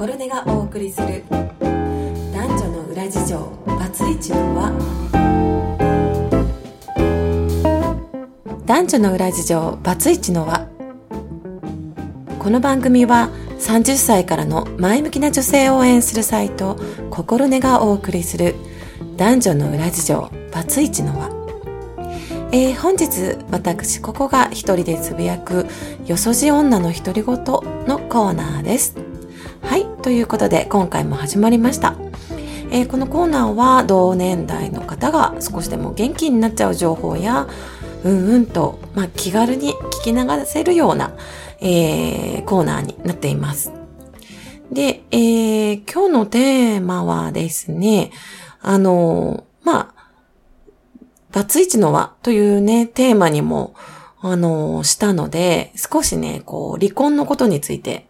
心根がお送りする。男女の裏事情。バツイチの輪。男女の裏事情。バツイチの輪。この番組は30歳からの前向きな女性を応援するサイト。心根がお送りする。男女の裏事情。バツイチの輪。えー、本日私ここが一人でつぶやくよそじ女の独り言のコーナーです。はい、ということで今回も始まりました。えー、このコーナーは同年代の方が少しでも元気になっちゃう情報やうんうんと、まあ、気軽に聞き流せるような、えー、コーナーになっています。で、えー、今日のテーマはですね、あの、まあ、バツイチの輪というね、テーマにも、あの、したので、少しね、こう、離婚のことについて、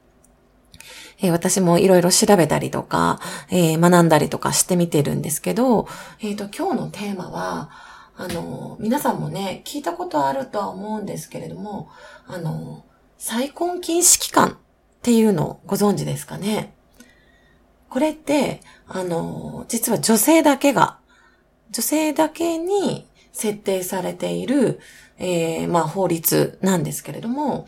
えー、私もいろいろ調べたりとか、えー、学んだりとかしてみてるんですけど、えっ、ー、と、今日のテーマは、あの、皆さんもね、聞いたことあるとは思うんですけれども、あの、再婚禁止期間っていうのをご存知ですかね？これって、あの、実は女性だけが、女性だけに設定されている、えー、まあ法律なんですけれども、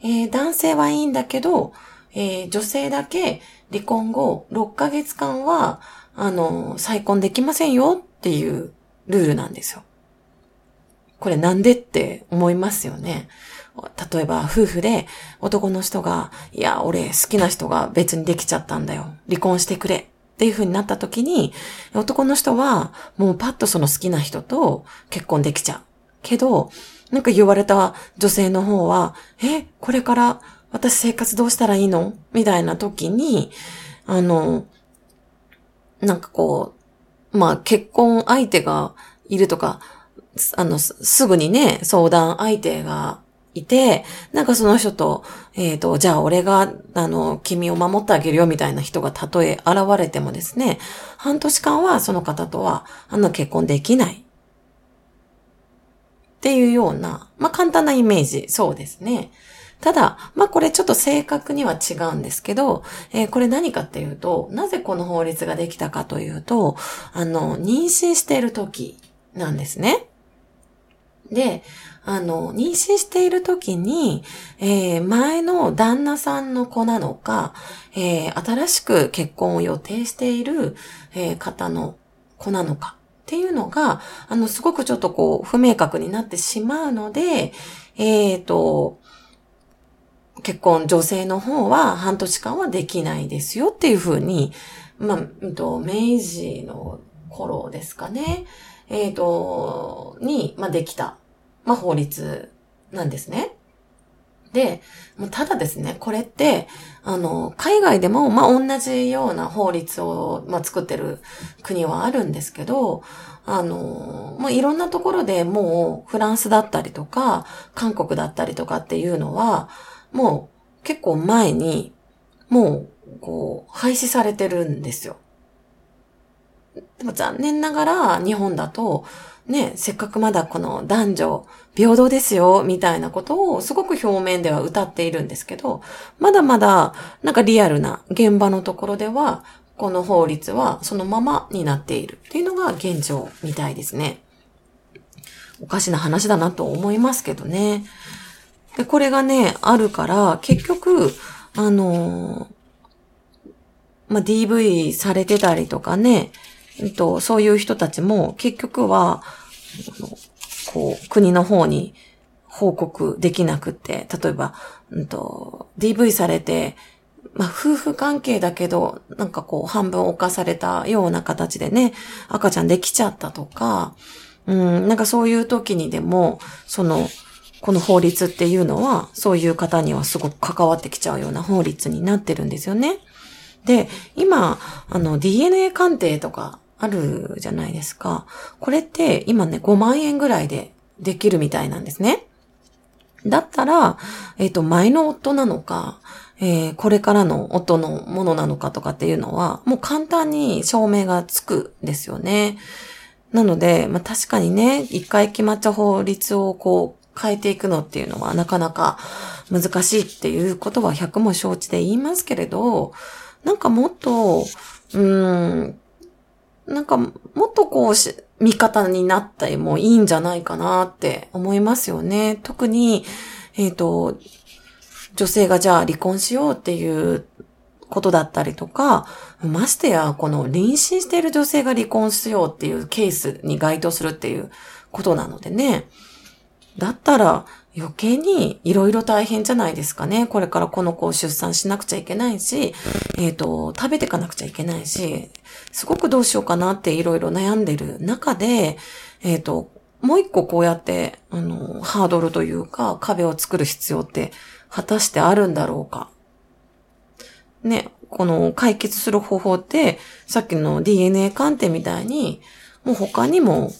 えー、男性はいいんだけど、えー、女性だけ離婚後6ヶ月間は、あの、再婚できませんよっていうルールなんですよ。これなんでって思いますよね。例えば夫婦で男の人が、いや、俺好きな人が別にできちゃったんだよ。離婚してくれ。っていう風になった時に、男の人はもうパッとその好きな人と結婚できちゃう。けど、なんか言われた女性の方は、え、これから私生活どうしたらいいの？みたいな時に、あの、なんかこう、まあ結婚相手がいるとか、あの、すぐにね、相談相手がいて、なんかその人と、えっ、ー、と、じゃあ俺が、あの、君を守ってあげるよみたいな人がたとえ現れてもですね、半年間はその方とは、あの、結婚できない。っていうような、まあ、簡単なイメージ、そうですね。ただ、まあ、これちょっと正確には違うんですけど、えー、これ何かっていうと、なぜこの法律ができたかというと、あの、妊娠している時なんですね。で、あの、妊娠している時に、えー、前の旦那さんの子なのか、えー、新しく結婚を予定している、えー、方の子なのかっていうのが、あの、すごくちょっとこう、不明確になってしまうので、えっ、と、結婚、女性の方は半年間はできないですよっていうふうに、まあ、明治の頃ですかね。えっ、ー、と、に、まあ、できた、まあ、法律なんですね。で、ただですね、これって、あの、海外でも、まあ、同じような法律を、まあ、作ってる国はあるんですけど、あの、まあ、いろんなところでもう、フランスだったりとか、韓国だったりとかっていうのは、もう、結構前に、もう、こう、廃止されてるんですよ。でも残念ながら日本だと、ね、せっかくまだこの男女平等ですよ、みたいなことをすごく表面では歌っているんですけど、まだまだなんかリアルな現場のところでは、この法律はそのままになっているっていうのが現状みたいですね。おかしな話だなと思いますけどね。で、これがね、あるから、結局、あのー、まあ、DV されてたりとかね、えっと、そういう人たちも結局は、こう、国の方に報告できなくて、例えば、うんと、DV されて、まあ、夫婦関係だけど、なんかこう、半分犯されたような形でね、赤ちゃんできちゃったとか、うん、なんかそういう時にでも、その、この法律っていうのは、そういう方にはすごく関わってきちゃうような法律になってるんですよね。で、今、あの、DNA 鑑定とかあるじゃないですか。これって今ね、5万円ぐらいでできるみたいなんですね。だったら、えっ、ー、と、前の夫なのか、えー、これからの夫のものなのかとかっていうのは、もう簡単に証明がつくんですよね。なので、まあ、確かにね、一回決まった法律をこう変えていくのっていうのはなかなか難しいっていうことは100も承知で言いますけれど、なんかもっと、うーん、なんかもっとこうし、味方になったりもいいんじゃないかなって思いますよね。特に、えっ、ー、と、女性がじゃあ離婚しようっていうことだったりとか、ましてや、この妊娠している女性が離婚しようっていうケースに該当するっていうことなのでね。だったら余計に色々大変じゃないですかね。これからこの子を出産しなくちゃいけないし、えっ、ー、と、食べていかなくちゃいけないし、すごくどうしようかなって色々悩んでる中で、えっ、ー、と、もう一個こうやって、あの、ハードルというか壁を作る必要って果たしてあるんだろうか。ね、この解決する方法って、さっきの DNA 鑑定みたいに、もう他にも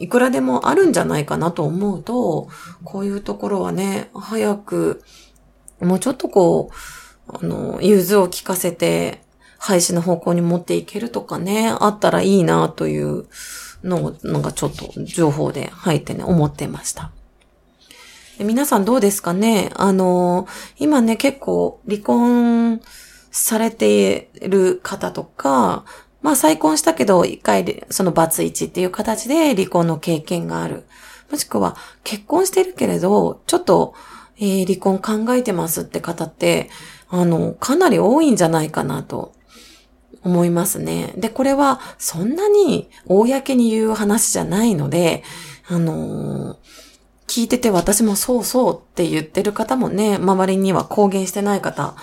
いくらでもあるんじゃないかなと思うと、こういうところはね、早く、もうちょっとこう、あの、融通を聞かせて、廃止の方向に持っていけるとかね、あったらいいなというのをなんかちょっと情報で入ってね、思ってました。皆さんどうですかね？あの、今ね、結構離婚されている方とか、まあ再婚したけど、一回でそのバツイチっていう形で離婚の経験がある。もしくは結婚してるけれど、ちょっと、えー、離婚考えてますって方って、あの、かなり多いんじゃないかなと思いますね。で、これはそんなに公に言う話じゃないので、あのー、聞いてて私もそうそうって言ってる方もね、周りには公言してない方、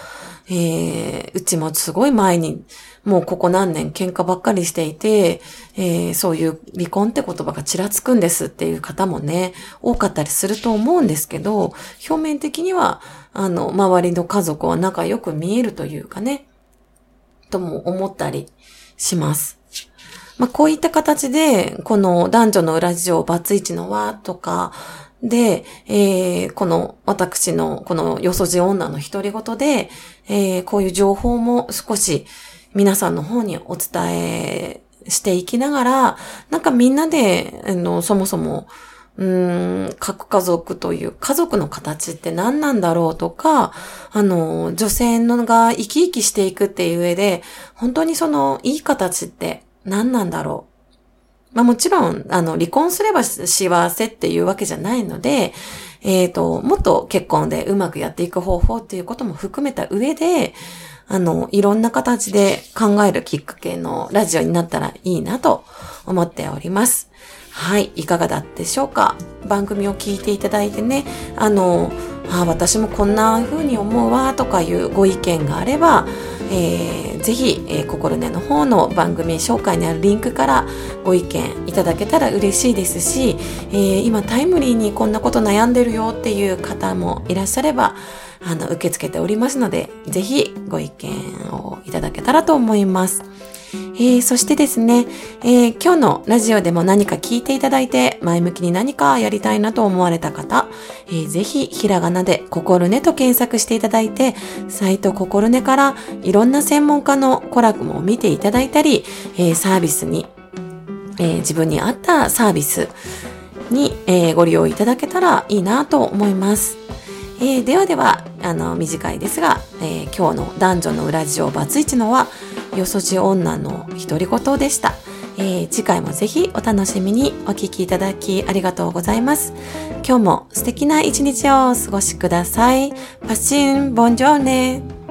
えー、うちもすごい前にもうここ何年喧嘩ばっかりしていて、えー、そういう離婚って言葉がちらつくんですっていう方もね、多かったりすると思うんですけど、表面的には、あの、周りの家族は仲良く見えるというかね、とも思ったりします。まあ、こういった形で、この男女の裏事情バツイチの輪とか、で、えー、この私のこのよそじ女の独り言で、えー、こういう情報も少し皆さんの方にお伝えしていきながら、なんかみんなで、あの、そもそも、うーん、核家族という家族の形って何なんだろうとか、あの、女性のが生き生きしていくっていう上で、本当にそのいい形って何なんだろう。まあもちろん、あの、離婚すれば幸せっていうわけじゃないので、えっ、ー、と、もっと結婚でうまくやっていく方法っていうことも含めた上で、あの、いろんな形で考えるきっかけのラジオになったらいいなと思っております。はい、いかがだったでしょうか？番組を聞いていただいてね、あの、あ私もこんな風に思うわとかいうご意見があれば、えー、ぜひ、えー、心根の方の番組紹介にあるリンクからご意見いただけたら嬉しいですし、えー、今タイムリーにこんなこと悩んでるよっていう方もいらっしゃれば、あの、受け付けておりますので、ぜひご意見をいただけたらと思います。えー、そしてですね、えー、今日のラジオでも何か聞いていただいて、前向きに何かやりたいなと思われた方、えー、ぜひ、ひらがなで、心ねと検索していただいて、サイト心ねからいろんな専門家のコラムを見ていただいたり、えサービスに、え自分に合ったサービスに、えご利用いただけたらいいなと思います。えー、ではでは、あの、短いですが、えー、今日の男女の裏事情バツイチのは、よそじ女の独り言でした。えー、次回もぜひお楽しみにお聴きいただきありがとうございます。今日も素敵な一日をお過ごしください。パッシン、ボンジョーネ。